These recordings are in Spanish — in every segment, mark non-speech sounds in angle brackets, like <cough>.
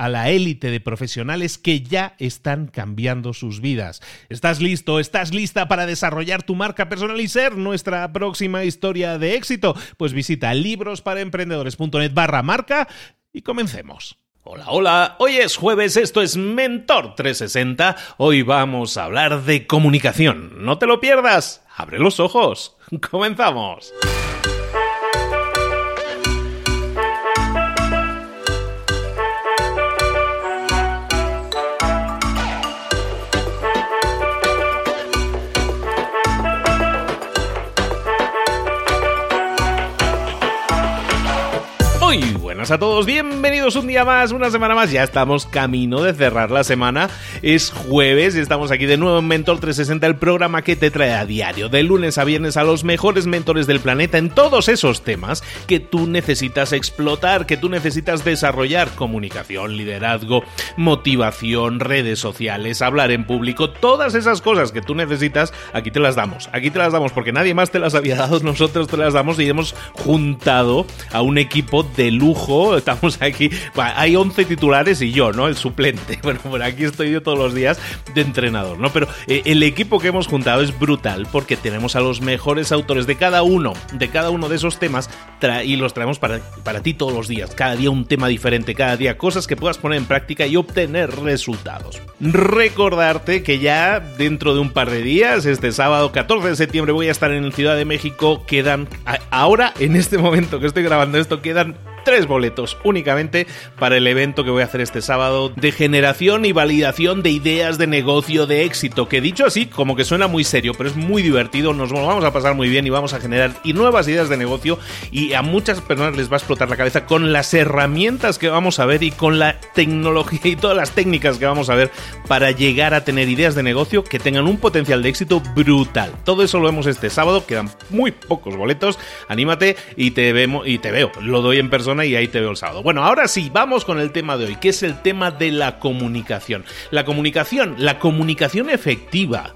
a la élite de profesionales que ya están cambiando sus vidas. ¿Estás listo? ¿Estás lista para desarrollar tu marca personal y ser nuestra próxima historia de éxito? Pues visita librosparaemprendedores.net barra marca y comencemos. Hola, hola, hoy es jueves, esto es Mentor 360, hoy vamos a hablar de comunicación. No te lo pierdas, abre los ojos, <laughs> comenzamos. Buenas a todos, bienvenidos un día más, una semana más, ya estamos camino de cerrar la semana, es jueves y estamos aquí de nuevo en Mentor 360, el programa que te trae a diario, de lunes a viernes a los mejores mentores del planeta en todos esos temas que tú necesitas explotar, que tú necesitas desarrollar, comunicación, liderazgo, motivación, redes sociales, hablar en público, todas esas cosas que tú necesitas, aquí te las damos, aquí te las damos porque nadie más te las había dado, nosotros te las damos y hemos juntado a un equipo de lujo estamos aquí, hay 11 titulares y yo, ¿no? El suplente. <laughs> Bueno, por aquí estoy yo todos los días de entrenador, ¿no? Pero eh, el equipo que hemos juntado es brutal porque tenemos a los mejores autores de cada uno, de cada uno de esos temas y los traemos para, para ti todos los días. Cada día un tema diferente, cada día cosas que puedas poner en práctica y obtener resultados. Recordarte que ya dentro de un par de días, este sábado 14 de septiembre, voy a estar en Ciudad de México. Quedan, ahora, en este momento que estoy grabando esto, quedan tres boletos únicamente para el evento que voy a hacer este sábado de generación y validación de ideas de negocio de éxito, que dicho así como que suena muy serio, pero es muy divertido, nos vamos a pasar muy bien y vamos a generar y nuevas ideas de negocio y a muchas personas les va a explotar la cabeza con las herramientas que vamos a ver y con la tecnología y todas las técnicas que vamos a ver para llegar a tener ideas de negocio que tengan un potencial de éxito brutal. Todo eso lo vemos este sábado, quedan muy pocos boletos, anímate y te vemos y te veo, lo doy en persona y ahí te veo el sábado. Bueno, ahora sí, vamos con el tema de hoy, que es el tema de la comunicación. La comunicación, la comunicación efectiva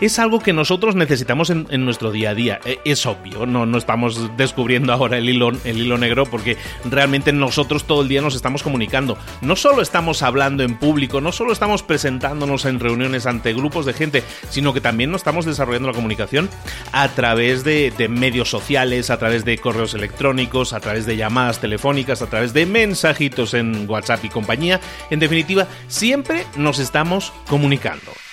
es algo que nosotros necesitamos en, nuestro día a día. E, es obvio, no, no estamos descubriendo ahora el hilo, el hilo negro porque realmente nosotros todo el día nos estamos comunicando. No solo estamos hablando en público, no solo estamos presentándonos en reuniones ante grupos de gente, sino que también nos estamos desarrollando la comunicación a través de, de medios sociales, a través de correos electrónicos, a través de llamadas telefónicas, a través de mensajitos en WhatsApp y compañía. En definitiva, siempre nos estamos comunicando.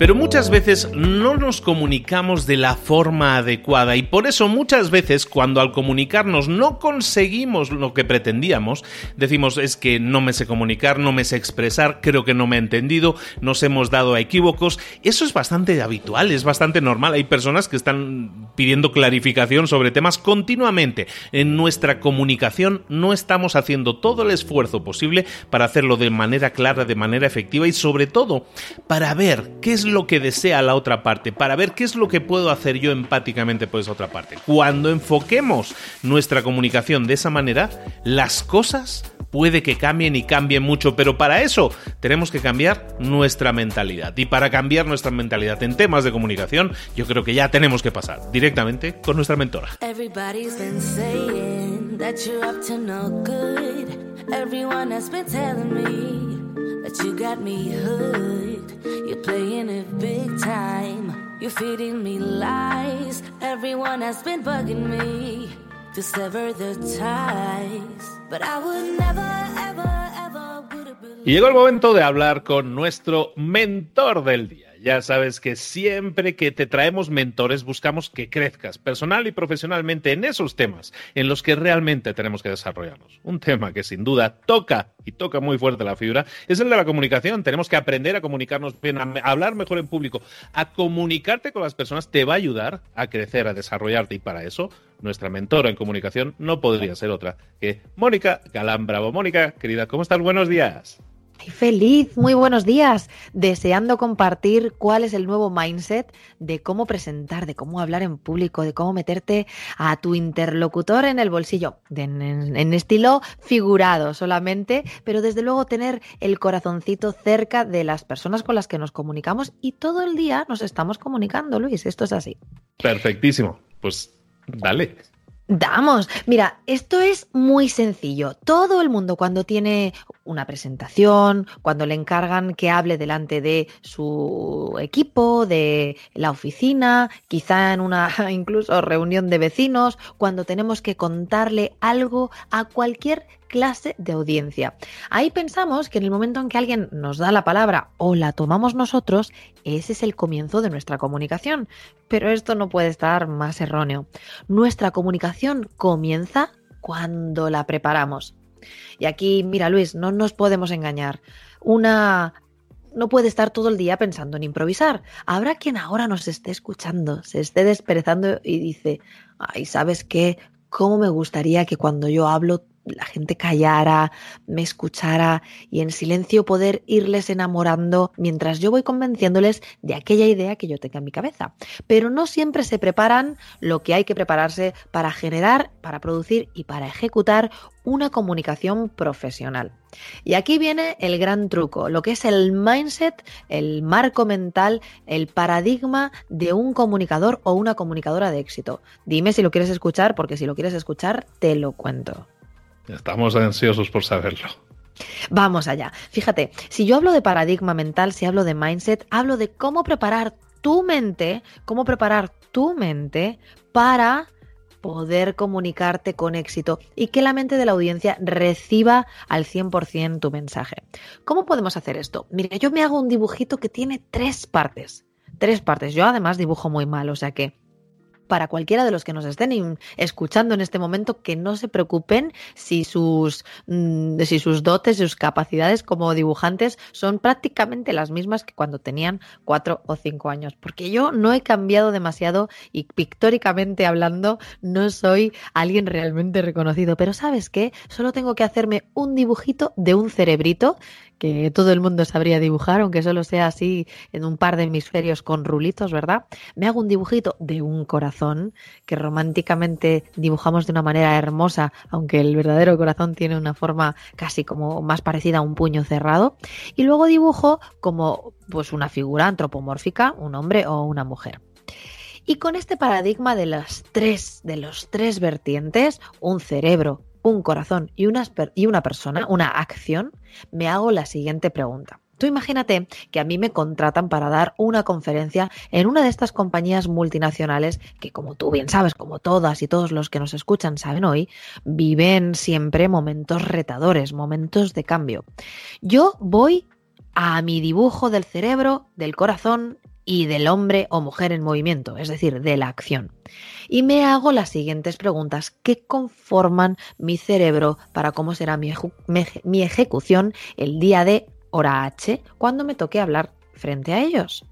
Pero muchas veces no nos comunicamos de la forma adecuada y por eso muchas veces cuando al comunicarnos no conseguimos lo que pretendíamos, decimos es que no me sé comunicar, no me sé expresar, creo que no me he entendido, nos hemos dado a equívocos. Eso es bastante habitual, es bastante normal. Hay personas que están pidiendo clarificación sobre temas continuamente. En nuestra comunicación no estamos haciendo todo el esfuerzo posible para hacerlo de manera clara, de manera efectiva y sobre todo para ver qué es lo que desea la otra parte, para ver qué es lo que puedo hacer yo empáticamente por esa otra parte. Cuando enfoquemos nuestra comunicación de esa manera, las cosas puede que cambien y cambien mucho, pero para eso tenemos que cambiar nuestra mentalidad. Y para cambiar nuestra mentalidad en temas de comunicación, yo creo que ya tenemos que pasar directamente con nuestra mentora. Y llegó el momento de hablar con nuestro mentor del día. Ya sabes que siempre que te traemos mentores buscamos que crezcas personal y profesionalmente en esos temas en los que realmente tenemos que desarrollarnos. Un tema que sin duda toca y toca muy fuerte la fibra es el de la comunicación. Tenemos que aprender a comunicarnos bien, a hablar mejor en público, a comunicarte con las personas te va a ayudar a crecer, a desarrollarte y para eso nuestra mentora en comunicación no podría ser otra que Mónica Galán Bravo. Mónica, querida, ¿cómo estás? Buenos días. Feliz, muy buenos días. Deseando compartir cuál es el nuevo mindset de cómo presentar, de cómo hablar en público, de cómo meterte a tu interlocutor en el bolsillo, en, estilo figurado solamente, pero desde luego tener el corazoncito cerca de las personas con las que nos comunicamos y todo el día nos estamos comunicando, Luis. Esto es así. Perfectísimo. Pues dale. Damos, mira, esto es muy sencillo. Todo el mundo cuando tiene una presentación, cuando le encargan que hable delante de su equipo, de la oficina, quizá en una <laughs> incluso reunión de vecinos, cuando tenemos que contarle algo a cualquier clase de audiencia. Ahí pensamos que en el momento en que alguien nos da la palabra o la tomamos nosotros, ese es el comienzo de nuestra comunicación. Pero esto no puede estar más erróneo. Nuestra comunicación comienza cuando la preparamos. Y aquí, mira Luis, no nos podemos engañar. Una no puede estar todo el día pensando en improvisar. Habrá quien ahora nos esté escuchando, se esté desperezando y dice, ay, ¿sabes qué? ¿Cómo me gustaría que cuando yo hablo la gente callara, me escuchara y en silencio poder irles enamorando mientras yo voy convenciéndoles de aquella idea que yo tenga en mi cabeza. Pero no siempre se preparan lo que hay que prepararse para generar, para producir y para ejecutar una comunicación profesional. Y aquí viene el gran truco, lo que es el mindset, el marco mental, el paradigma de un comunicador o una comunicadora de éxito. Dime si lo quieres escuchar, porque si lo quieres escuchar, te lo cuento. Estamos ansiosos por saberlo. Vamos allá. Fíjate, si yo hablo de paradigma mental, si hablo de mindset, hablo de cómo preparar tu mente, cómo preparar tu mente para poder comunicarte con éxito y que la mente de la audiencia reciba al 100% tu mensaje. ¿Cómo podemos hacer esto? Mira, yo me hago un dibujito que tiene tres partes. Tres partes. Yo además dibujo muy mal, o sea que para cualquiera de los que nos estén escuchando en este momento que no se preocupen si sus, mm, si sus dotes, sus capacidades como dibujantes son prácticamente las mismas que cuando tenían cuatro o cinco años, porque yo no he cambiado demasiado y pictóricamente hablando no soy alguien realmente reconocido, pero ¿sabes qué? Solo tengo que hacerme un dibujito de un cerebrito que todo el mundo sabría dibujar, aunque solo sea así en un par de hemisferios con rulitos, ¿verdad? Me hago un dibujito de un corazón que románticamente dibujamos de una manera hermosa, aunque el verdadero corazón tiene una forma casi como más parecida a un puño cerrado, y luego dibujo como pues una figura antropomórfica, un hombre o una mujer. Y con este paradigma de las tres, de los tres vertientes, un cerebro, un corazón y una, persona, una acción, me hago la siguiente pregunta. Tú imagínate que a mí me contratan para dar una conferencia en una de estas compañías multinacionales que, como tú bien sabes, como todas y todos los que nos escuchan saben hoy, viven siempre momentos retadores, momentos de cambio. Yo voy a mi dibujo del cerebro, del corazón y del hombre o mujer en movimiento, es decir, de la acción. Y me hago las siguientes preguntas que conforman mi cerebro para cómo será mi, mi ejecución el día de hora H cuando me toque hablar frente a ellos.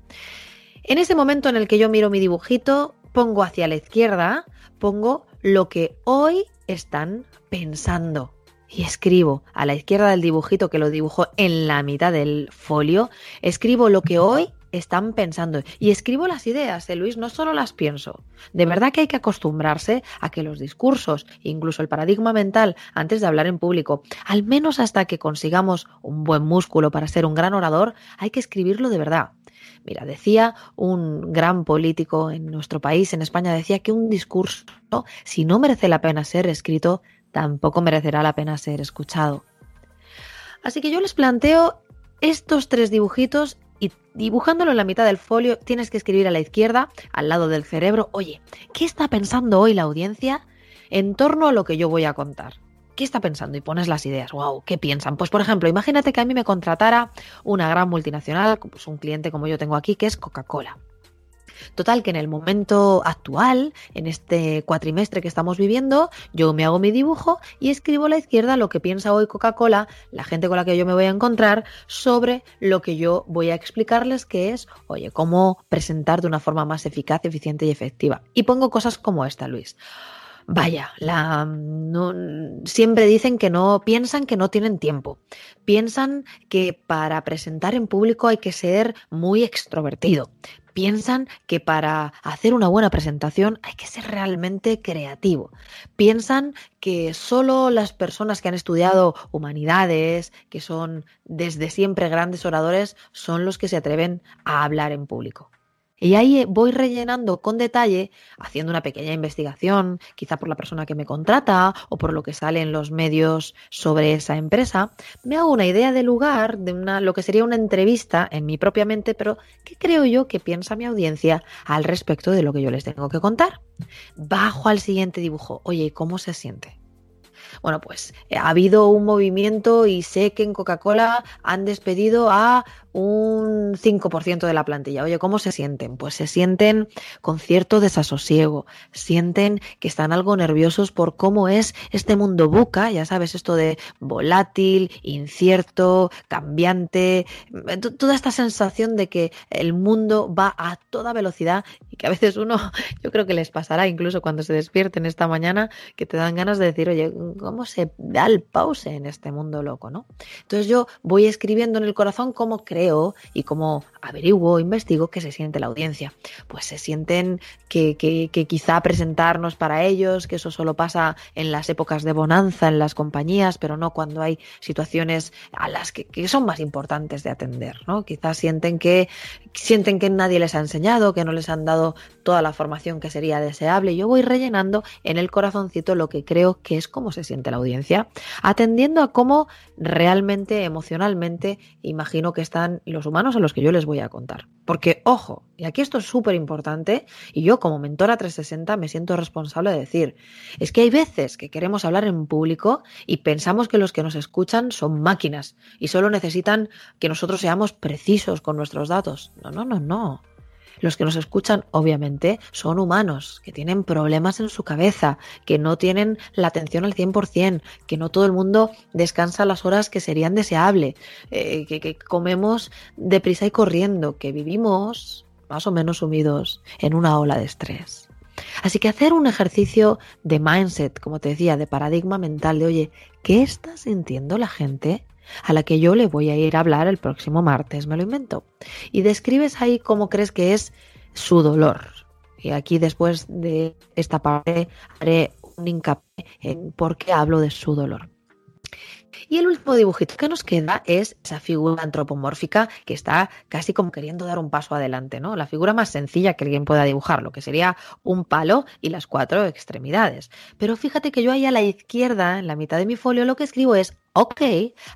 En ese momento en el que yo miro mi dibujito, pongo hacia la izquierda, pongo lo que hoy están pensando. Y escribo a la izquierda del dibujito que lo dibujo en la mitad del folio, escribo lo que hoy están pensando. Y escribo las ideas, ¿eh, Luis, no solo las pienso. De verdad que hay que acostumbrarse a que los discursos, incluso el paradigma mental, antes de hablar en público, al menos hasta que consigamos un buen músculo para ser un gran orador, hay que escribirlo de verdad. Mira, decía un gran político en nuestro país, en España, decía que un discurso, si no merece la pena ser escrito, tampoco merecerá la pena ser escuchado. Así que yo les planteo estos tres dibujitos y dibujándolo en la mitad del folio tienes que escribir a la izquierda, al lado del cerebro, oye, ¿qué está pensando hoy la audiencia en torno a lo que yo voy a contar? ¿Qué está pensando? Y pones las ideas. ¡Wow! ¿Qué piensan? Pues, por ejemplo, imagínate que a mí me contratara una gran multinacional, pues un cliente como yo tengo aquí, que es Coca-Cola. Total, que en el momento actual, en este cuatrimestre que estamos viviendo, yo me hago mi dibujo y escribo a la izquierda lo que piensa hoy Coca-Cola, la gente con la que yo me voy a encontrar, sobre lo que yo voy a explicarles que es, oye, cómo presentar de una forma más eficaz, eficiente y efectiva. Y pongo cosas como esta, Luis. Vaya, la, siempre dicen que no, piensan que no tienen tiempo. Piensan que para presentar en público hay que ser muy extrovertido piensan que para hacer una buena presentación hay que ser realmente creativo. Piensan que solo las personas que han estudiado humanidades, que son desde siempre grandes oradores, son los que se atreven a hablar en público. Y ahí voy rellenando con detalle, haciendo una pequeña investigación, quizá por la persona que me contrata o por lo que sale en los medios sobre esa empresa, me hago una idea del lugar, de una, lo que sería una entrevista en mi propia mente, pero ¿qué creo yo que piensa mi audiencia al respecto de lo que yo les tengo que contar? Bajo al siguiente dibujo, oye, ¿cómo se siente? Bueno, pues ha habido un movimiento y sé que en Coca-Cola han despedido a un 5% de la plantilla. Oye, ¿cómo se sienten? Pues se sienten con cierto desasosiego, sienten que están algo nerviosos por cómo es este mundo buca, ya sabes, esto de volátil, incierto, cambiante, toda esta sensación de que el mundo va a toda velocidad que a veces uno, <laughs> yo creo que les pasará incluso cuando se despierten esta mañana, que te dan ganas de decir, oye, ¿cómo se da el pause en este mundo loco, no? Entonces yo voy escribiendo en el corazón cómo creo y cómo averiguo, investigo qué se siente la audiencia. Pues se sienten que, que, quizá presentarnos para ellos, que eso solo pasa en las épocas de bonanza en las compañías, pero no cuando hay situaciones a las que, que son más importantes de atender, ¿no? Quizás sienten que, sienten que nadie les ha enseñado, que no les han dado toda la formación que sería deseable. Yo voy rellenando en el corazoncito lo que creo que es cómo se siente la audiencia, atendiendo a cómo realmente, emocionalmente, imagino que están los humanos a los que yo les voy a contar. Porque, ojo, y aquí esto es súper importante, y yo como mentora 360 me siento responsable de decir, es que hay veces que queremos hablar en público y pensamos que los que nos escuchan son máquinas y solo necesitan que nosotros seamos precisos con nuestros datos. No, no, no, no. Los que nos escuchan, obviamente, son humanos, que tienen problemas en su cabeza, que no tienen la atención al 100%, que no todo el mundo descansa las horas que serían deseables, eh, que, que comemos deprisa y corriendo, que vivimos más o menos sumidos en una ola de estrés. Así que hacer un ejercicio de mindset, como te decía, de paradigma mental, de oye, ¿qué está sintiendo la gente a la que yo le voy a ir a hablar el próximo martes, me lo invento. Y describes ahí cómo crees que es su dolor. Y aquí después de esta parte haré un hincapié en por qué hablo de su dolor. Y el último dibujito que nos queda es esa figura antropomórfica que está casi como queriendo dar un paso adelante, ¿no? La figura más sencilla que alguien pueda dibujar, lo que sería un palo y las cuatro extremidades. Pero fíjate que yo ahí a la izquierda, en la mitad de mi folio, lo que escribo es ok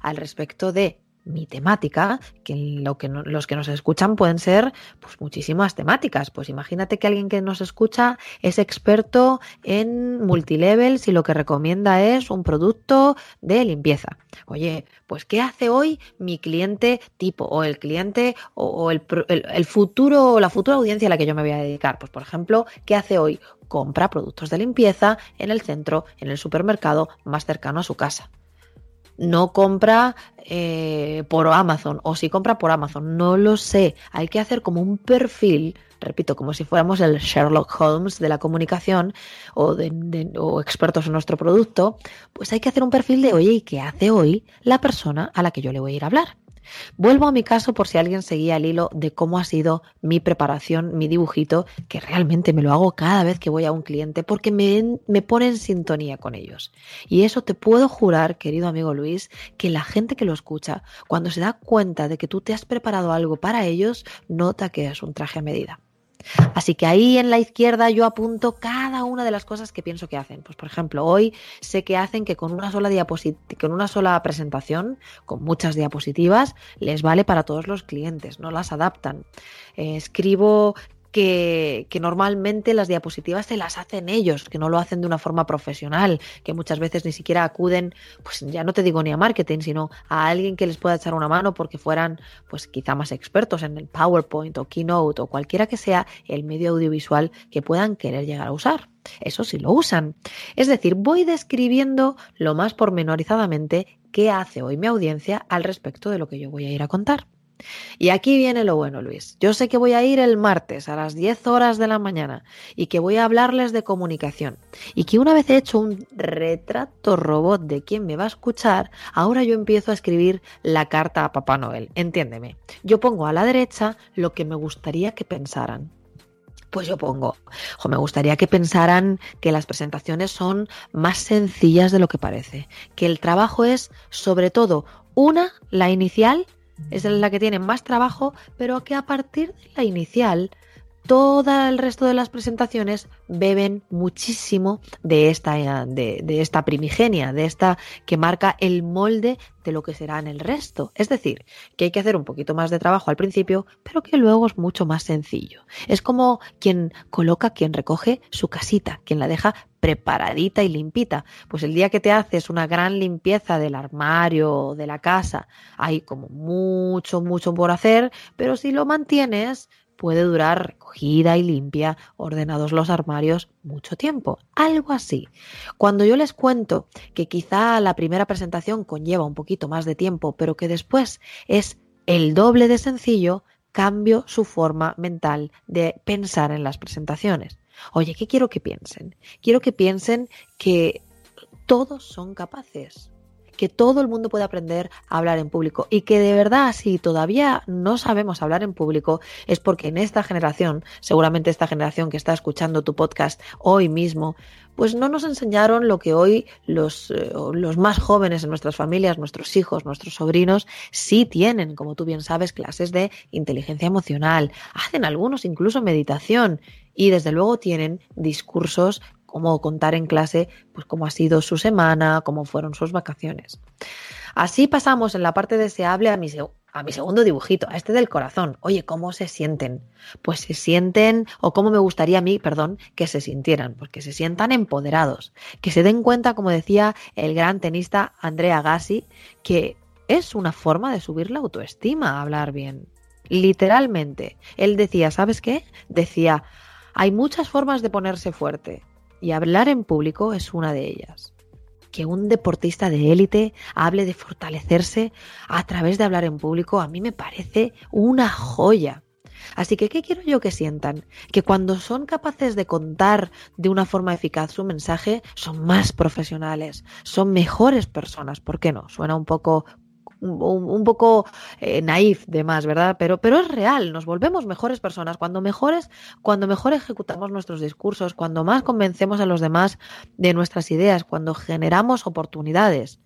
al respecto de mi temática, que, lo que los que nos escuchan pueden ser pues muchísimas temáticas. Pues imagínate que alguien que nos escucha es experto en multilevels y lo que recomienda es un producto de limpieza. Oye, pues ¿qué hace hoy mi cliente tipo o el cliente o, el, el futuro o la futura audiencia a la que yo me voy a dedicar? Pues por ejemplo, ¿qué hace hoy? Compra productos de limpieza en el centro, en el supermercado más cercano a su casa no compra eh, por Amazon o si compra por Amazon, no lo sé. Hay que hacer como un perfil, repito, como si fuéramos el Sherlock Holmes de la comunicación o, o expertos en nuestro producto, pues hay que hacer un perfil de, oye, ¿y qué hace hoy la persona a la que yo le voy a ir a hablar? Vuelvo a mi caso por si alguien seguía el hilo de cómo ha sido mi preparación, mi dibujito, que realmente me lo hago cada vez que voy a un cliente porque me, me pone en sintonía con ellos. Y eso te puedo jurar, querido amigo Luis, que la gente que lo escucha, cuando se da cuenta de que tú te has preparado algo para ellos, nota que es un traje a medida. Así que ahí en la izquierda yo apunto cada una de las cosas que pienso que hacen. Pues por ejemplo, hoy sé que hacen que con una sola con una sola presentación, con muchas diapositivas, les vale para todos los clientes, no las adaptan. Eh, escribo que, normalmente las diapositivas se las hacen ellos, que no lo hacen de una forma profesional, que muchas veces ni siquiera acuden, pues ya no te digo ni a marketing, sino a alguien que les pueda echar una mano porque fueran, pues quizá más expertos en el PowerPoint o Keynote o cualquiera que sea el medio audiovisual que puedan querer llegar a usar. Eso sí lo usan. Es decir, voy describiendo lo más pormenorizadamente qué hace hoy mi audiencia al respecto de lo que yo voy a ir a contar. Y aquí viene lo bueno, Luis. Yo sé que voy a ir el martes a las 10 horas de la mañana y que voy a hablarles de comunicación. Y que una vez he hecho un retrato robot de quién me va a escuchar, ahora yo empiezo a escribir la carta a Papá Noel. Entiéndeme. Yo pongo a la derecha lo que me gustaría que pensaran. Pues yo pongo, o me gustaría que pensaran que las presentaciones son más sencillas de lo que parece, que el trabajo es sobre todo una, la inicial, es la que tiene más trabajo, pero que a partir de la inicial todo el resto de las presentaciones beben muchísimo de esta, de, esta primigenia, de esta que marca el molde de lo que será en el resto. Es decir, que hay que hacer un poquito más de trabajo al principio, pero que luego es mucho más sencillo. Es como quien coloca, quien recoge su casita, quien la deja preparadita y limpita. Pues el día que te haces una gran limpieza del armario o de la casa, hay como mucho, mucho por hacer, pero si lo mantienes, puede durar recogida y limpia, ordenados los armarios, mucho tiempo. Algo así. Cuando yo les cuento que quizá la primera presentación conlleva un poquito más de tiempo, pero que después es el doble de sencillo, cambio su forma mental de pensar en las presentaciones. Oye, ¿qué quiero que piensen? Quiero que piensen que todos son capaces que todo el mundo puede aprender a hablar en público y que de verdad si todavía no sabemos hablar en público es porque en esta generación, seguramente esta generación que está escuchando tu podcast hoy mismo, pues no nos enseñaron lo que hoy los, eh, los más jóvenes en nuestras familias, nuestros hijos, nuestros sobrinos, sí tienen, como tú bien sabes, clases de inteligencia emocional, hacen algunos incluso meditación y desde luego tienen discursos cómo contar en clase pues cómo ha sido su semana, cómo fueron sus vacaciones. Así pasamos en la parte deseable a mi, segundo dibujito, a este del corazón. Oye, ¿cómo se sienten? Pues se sienten, o cómo me gustaría a mí, perdón, que se sintieran, porque se sientan empoderados, que se den cuenta, como decía el gran tenista Andrea Gassi, que es una forma de subir la autoestima, hablar bien. Literalmente. Él decía, ¿sabes qué? Decía, hay muchas formas de ponerse fuerte y hablar en público es una de ellas. Que un deportista de élite hable de fortalecerse a través de hablar en público a mí me parece una joya. Así que, ¿qué quiero yo que sientan? Que cuando son capaces de contar de una forma eficaz su mensaje, son más profesionales, son mejores personas. ¿Por qué no? Suena un poco un, poco eh, naif de más, ¿verdad? Pero, pero es real, nos volvemos mejores personas. Cuando mejores, cuando mejor ejecutamos nuestros discursos, cuando más convencemos a los demás de nuestras ideas, cuando generamos oportunidades.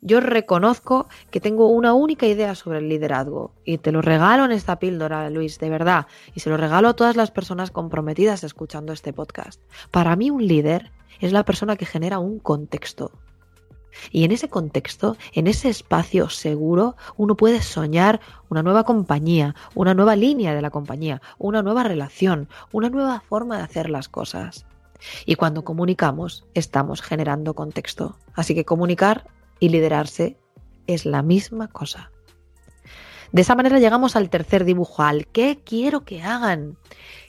Yo reconozco que tengo una única idea sobre el liderazgo y te lo regalo en esta píldora, Luis, de verdad, y se lo regalo a todas las personas comprometidas escuchando este podcast. Para mí un líder es la persona que genera un contexto, Y en ese contexto, en ese espacio seguro, uno puede soñar una nueva compañía, una nueva línea de la compañía, una nueva relación, una nueva forma de hacer las cosas. Y cuando comunicamos, estamos generando contexto. Así que comunicar y liderarse es la misma cosa. De esa manera llegamos al tercer dibujo, al qué quiero que hagan,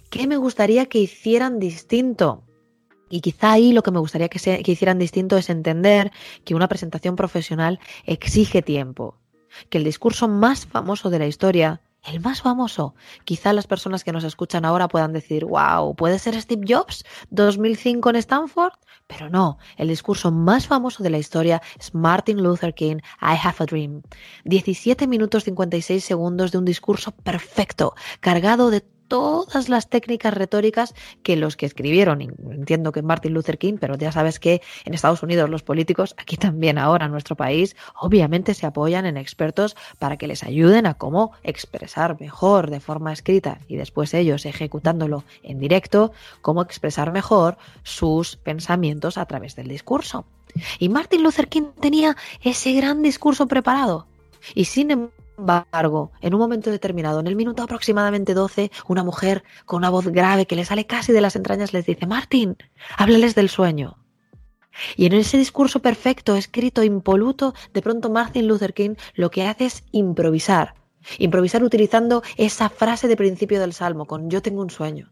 qué me gustaría que hicieran distinto. Y quizá ahí lo que me gustaría que, se, que hicieran distinto es entender que una presentación profesional exige tiempo, que el discurso más famoso de la historia el más famoso. Quizá las personas que nos escuchan ahora puedan decir, wow, ¿puede ser Steve Jobs 2005 en Stanford? Pero no, el discurso más famoso de la historia es Martin Luther King, I Have a Dream. 17 minutos 56 segundos de un discurso perfecto, cargado de todas las técnicas retóricas que los que escribieron, entiendo que Martin Luther King, pero ya sabes que en Estados Unidos los políticos, aquí también ahora en nuestro país, obviamente se apoyan en expertos para que les ayuden a cómo expresar mejor de forma escrita y después ellos ejecutándolo en directo, cómo expresar mejor sus pensamientos a través del discurso. Y Martin Luther King tenía ese gran discurso preparado. Y sin embargo, en un momento determinado, en el minuto aproximadamente 12, una mujer con una voz grave que le sale casi de las entrañas les dice, Martín, háblales del sueño. Y en ese discurso perfecto, escrito, impoluto, de pronto Martin Luther King lo que hace es improvisar. Improvisar utilizando esa frase de principio del Salmo con yo tengo un sueño.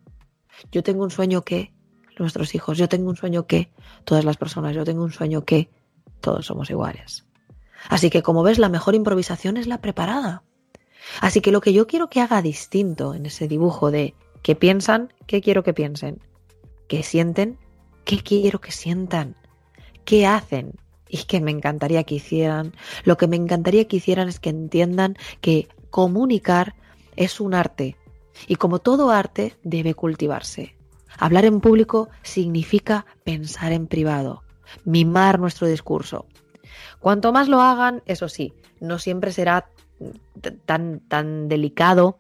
Yo tengo un sueño que nuestros hijos, yo tengo un sueño que todas las personas, yo tengo un sueño que todos somos iguales. Así que como ves, la mejor improvisación es la preparada. Así que lo que yo quiero que haga distinto en ese dibujo de qué piensan, qué quiero que piensen, qué sienten, qué quiero que sientan, qué hacen y qué me encantaría que hicieran. Lo que me encantaría que hicieran es que entiendan que comunicar es un arte y como todo arte debe cultivarse. Hablar en público significa pensar en privado, mimar nuestro discurso, Cuanto más lo hagan, eso sí, no siempre será tan, tan delicado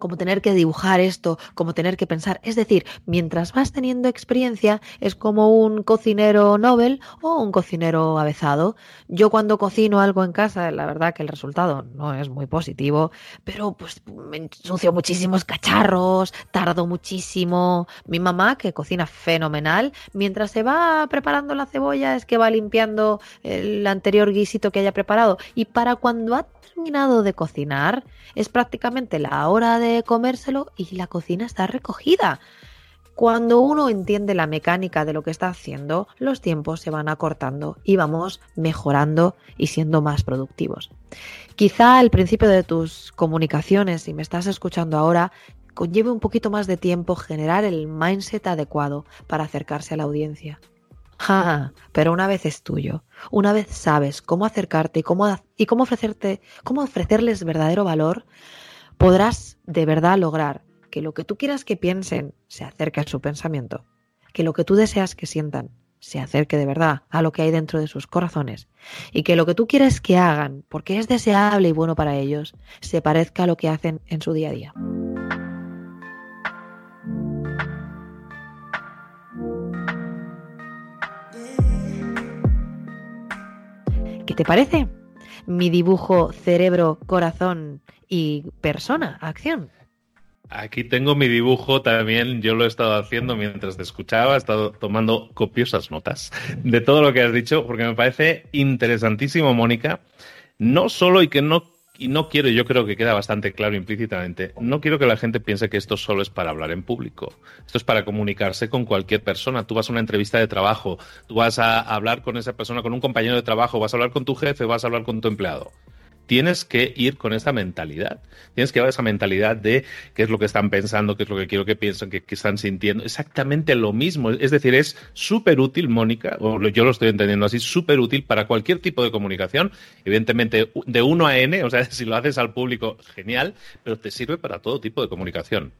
como tener que dibujar esto, como tener que pensar. Es decir, mientras vas teniendo experiencia, es como un cocinero Nobel o un cocinero avezado. Yo cuando cocino algo en casa, la verdad que el resultado no es muy positivo, pero pues me ensucio muchísimos cacharros, tardo muchísimo. Mi mamá, que cocina fenomenal, mientras se va preparando la cebolla, es que va limpiando el anterior guisito que haya preparado. Y para cuando ha terminado de cocinar, es prácticamente la hora de comérselo y la cocina está recogida. Cuando uno entiende la mecánica de lo que está haciendo, los tiempos se van acortando y vamos mejorando y siendo más productivos. Quizá al principio de tus comunicaciones, si me estás escuchando ahora, conlleve un poquito más de tiempo generar el mindset adecuado para acercarse a la audiencia. Ja, pero una vez es tuyo, una vez sabes cómo acercarte y cómo, y cómo ofrecerte, cómo ofrecerles verdadero valor, podrás de verdad lograr que lo que tú quieras que piensen se acerque a su pensamiento, que lo que tú deseas que sientan se acerque de verdad a lo que hay dentro de sus corazones y que lo que tú quieres que hagan, porque es deseable y bueno para ellos, se parezca a lo que hacen en su día a día. ¿Qué te parece? Mi dibujo cerebro, corazón y persona, acción. Aquí tengo mi dibujo también, yo lo he estado haciendo mientras te escuchaba, he estado tomando copiosas notas de todo lo que has dicho, porque me parece interesantísimo, Mónica, no solo y que no y no quiero, yo creo que queda bastante claro implícitamente, no quiero que la gente piense que esto solo es para hablar en público. Esto es para comunicarse con cualquier persona. Tú vas a una entrevista de trabajo, tú vas a hablar con esa persona, con un compañero de trabajo, vas a hablar con tu jefe, vas a hablar con tu empleado tienes que ir con esa mentalidad. Tienes que llevar esa mentalidad de qué es lo que están pensando, qué es lo que quiero que piensen, qué, están sintiendo. Exactamente lo mismo. Es decir, es súper útil, Mónica, o yo lo estoy entendiendo así, súper útil para cualquier tipo de comunicación. Evidentemente, de uno a N, o sea, <laughs> si lo haces al público, genial, pero te sirve para todo tipo de comunicación.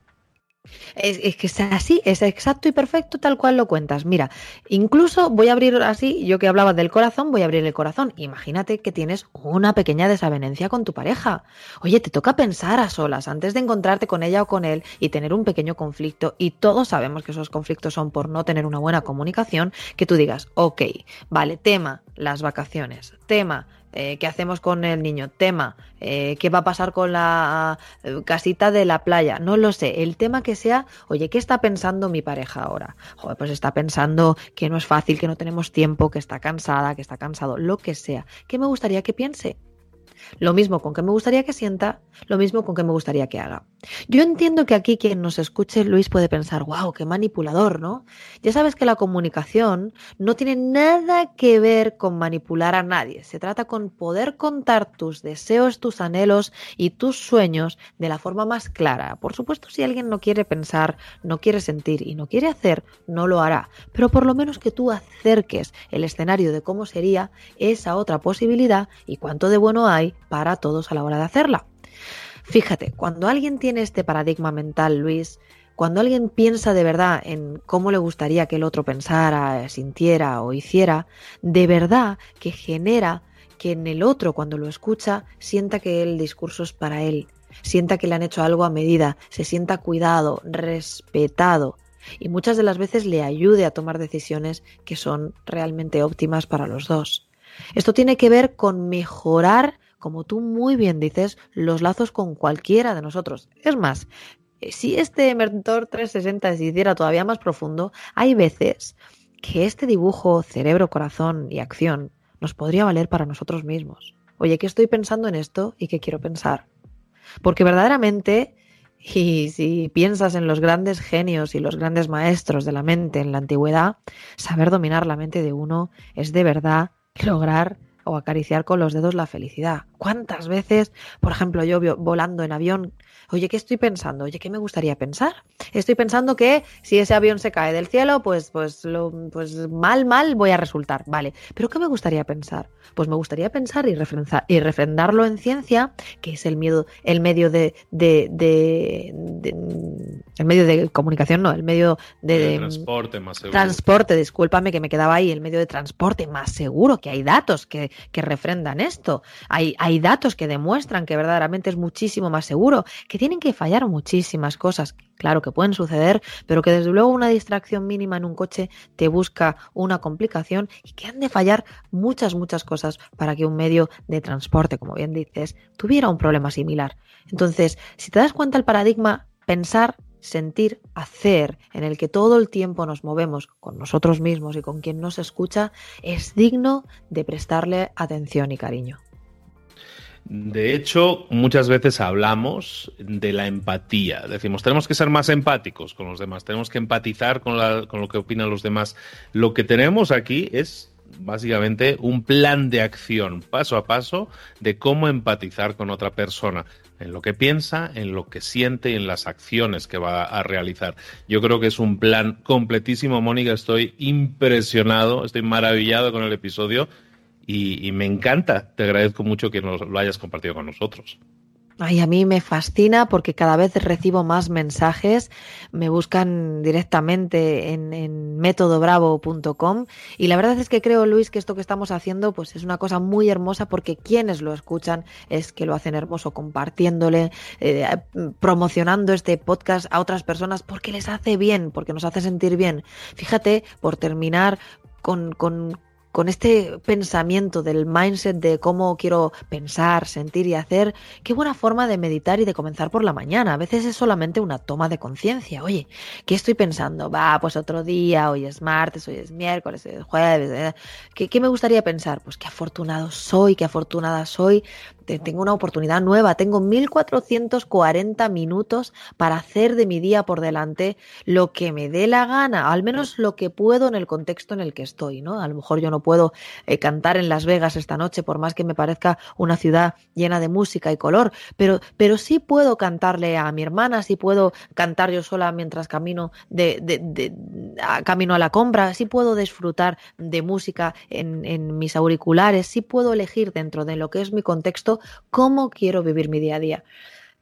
Es, que es así, es exacto y perfecto tal cual lo cuentas. Mira, incluso voy a abrir así, yo que hablaba del corazón, voy a abrir el corazón. Imagínate que tienes una pequeña desavenencia con tu pareja. Oye, te toca pensar a solas antes de encontrarte con ella o con él y tener un pequeño conflicto. Y todos sabemos que esos conflictos son por no tener una buena comunicación. Que tú digas, ok, vale, tema, las vacaciones, tema, eh, ¿Qué hacemos con el niño? Tema. Eh, ¿Qué va a pasar con la eh, casita de la playa? No lo sé. El tema que sea, oye, ¿qué está pensando mi pareja ahora? Joder, pues está pensando que no es fácil, que no tenemos tiempo, que está cansada, que está cansado, lo que sea. ¿Qué me gustaría que piense? Lo mismo con que me gustaría que sienta, lo mismo con que me gustaría que haga. Yo entiendo que aquí quien nos escuche, Luis, puede pensar, wow, qué manipulador, ¿no? Ya sabes que la comunicación no tiene nada que ver con manipular a nadie. Se trata con poder contar tus deseos, tus anhelos y tus sueños de la forma más clara. Por supuesto, si alguien no quiere pensar, no quiere sentir y no quiere hacer, no lo hará. Pero por lo menos que tú acerques el escenario de cómo sería esa otra posibilidad y cuánto de bueno hay para todos a la hora de hacerla. Fíjate, cuando alguien tiene este paradigma mental, Luis, cuando alguien piensa de verdad en cómo le gustaría que el otro pensara, sintiera o hiciera, de verdad que genera que en el otro, cuando lo escucha, sienta que el discurso es para él, sienta que le han hecho algo a medida, se sienta cuidado, respetado y muchas de las veces le ayude a tomar decisiones que son realmente óptimas para los dos. Esto tiene que ver con mejorar como tú muy bien dices, los lazos con cualquiera de nosotros. Es más, eh, si este mentor 360 se hiciera todavía más profundo, hay veces que este dibujo cerebro, corazón y acción nos podría valer para nosotros mismos. Oye, ¿qué estoy pensando en esto y qué quiero pensar? Porque verdaderamente, <laughs> y si piensas en los grandes genios y los grandes maestros de la mente en la antigüedad, saber dominar la mente de uno es de verdad lograr o acariciar con los dedos la felicidad. ¿Cuántas veces, por ejemplo, yo volando en avión, oye, ¿qué estoy pensando? Oye, ¿qué me gustaría pensar? Estoy pensando que si ese avión se cae del cielo, pues, pues, lo, pues mal, mal voy a resultar. Vale, pero ¿qué me gustaría pensar? Pues me gustaría pensar y, y refrendarlo en ciencia, que es el miedo, el medio de, de, de, el medio de comunicación, no, el medio de, transporte más seguro. Transporte, discúlpame que me quedaba ahí, el medio de transporte más seguro, que hay datos que, que refrendan esto. Hay, hay datos que demuestran que verdaderamente es muchísimo más seguro, que tienen que fallar muchísimas cosas, claro que pueden suceder, pero que desde luego una distracción mínima en un coche te busca una complicación y que han de fallar muchas, muchas cosas para que un medio de transporte, como bien dices, tuviera un problema similar. Entonces, si te das cuenta el paradigma, pensar sentir, hacer, en el que todo el tiempo nos movemos con nosotros mismos y con quien nos escucha, es digno de prestarle atención y cariño. De hecho, muchas veces hablamos de la empatía. Decimos, tenemos que ser más empáticos con los demás, tenemos que empatizar con, lo que opinan los demás. Lo que tenemos aquí es básicamente un plan de acción paso a paso de cómo empatizar con otra persona, en lo que piensa, en lo que siente y en las acciones que va a realizar. Yo creo que es un plan completísimo, Mónica. Estoy impresionado, estoy maravillado con el episodio y, me encanta. Te agradezco mucho que nos lo hayas compartido con nosotros. Ay, a mí me fascina porque cada vez recibo más mensajes, me buscan directamente en, en métodobravo.com y la verdad es que creo, Luis, que esto que estamos haciendo pues es una cosa muy hermosa porque quienes lo escuchan es que lo hacen hermoso compartiéndole, eh, promocionando este podcast a otras personas porque les hace bien, porque nos hace sentir bien. Fíjate, por terminar con, con con este pensamiento del mindset de cómo quiero pensar, sentir y hacer, qué buena forma de meditar y de comenzar por la mañana. A veces es solamente una toma de conciencia. Oye, ¿qué estoy pensando? Va, pues otro día, hoy es martes, hoy es miércoles, hoy es jueves. Eh, ¿Qué, ¿Qué, me gustaría pensar? Pues qué afortunado soy, qué afortunada soy tengo una oportunidad nueva, tengo 1440 minutos para hacer de mi día por delante lo que me dé la gana, al menos lo que puedo en el contexto en el que estoy, ¿no? A lo mejor yo no puedo eh, cantar en Las Vegas esta noche, por más que me parezca una ciudad llena de música y color, pero, pero sí puedo cantarle a mi hermana, sí puedo cantar yo sola mientras camino de, de, a, camino a la compra, sí puedo disfrutar de música en, en mis auriculares, sí puedo elegir dentro de lo que es mi contexto cómo quiero vivir mi día a día.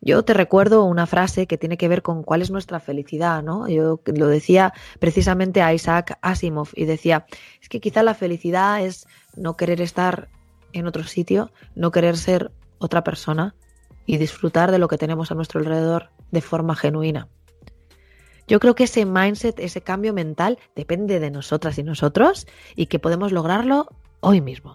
Yo te recuerdo una frase que tiene que ver con cuál es nuestra felicidad, ¿no? Yo lo decía precisamente a Isaac Asimov y decía, es que quizá la felicidad es no querer estar en otro sitio, no querer ser otra persona y disfrutar de lo que tenemos a nuestro alrededor de forma genuina. Yo creo que ese mindset, ese cambio mental depende de nosotras y nosotros y que podemos lograrlo hoy mismo.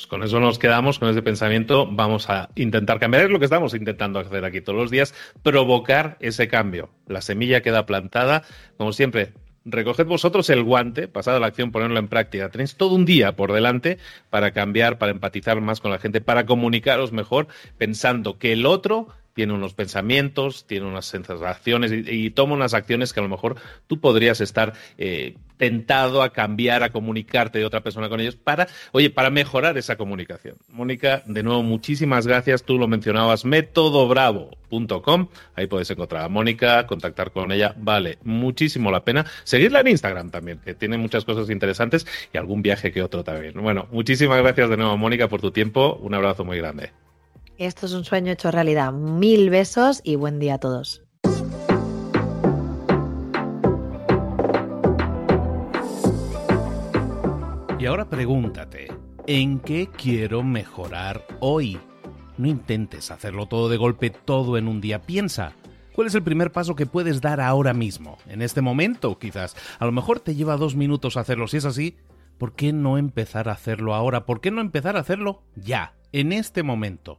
Pues con eso nos quedamos, con ese pensamiento. Vamos a intentar cambiar. Es lo que estamos intentando hacer aquí todos los días, provocar ese cambio. La semilla queda plantada. Como siempre, recoged vosotros el guante, pasad a la acción, ponerlo en práctica. Tenéis todo un día por delante para cambiar, para empatizar más con la gente, para comunicaros mejor, pensando que el otro tiene unos pensamientos, tiene unas sensaciones y, toma unas acciones que a lo mejor tú podrías estar eh, tentado a cambiar, a comunicarte de otra persona con ellos para, oye, para mejorar esa comunicación. Mónica, de nuevo, muchísimas gracias. Tú lo mencionabas, métodobravo.com. Ahí puedes encontrar a Mónica, contactar con ella. Vale, muchísimo la pena. Seguirla en Instagram también, que tiene muchas cosas interesantes y algún viaje que otro también. Bueno, muchísimas gracias de nuevo, Mónica, por tu tiempo. Un abrazo muy grande. Esto es un sueño hecho realidad. Mil besos y buen día a todos. Y ahora pregúntate, ¿en qué quiero mejorar hoy? No intentes hacerlo todo de golpe, todo en un día. Piensa, ¿cuál es el primer paso que puedes dar ahora mismo? En este momento, quizás. A lo mejor te lleva dos minutos hacerlo. Si es así, ¿por qué no empezar a hacerlo ahora? ¿Por qué no empezar a hacerlo ya, en este momento?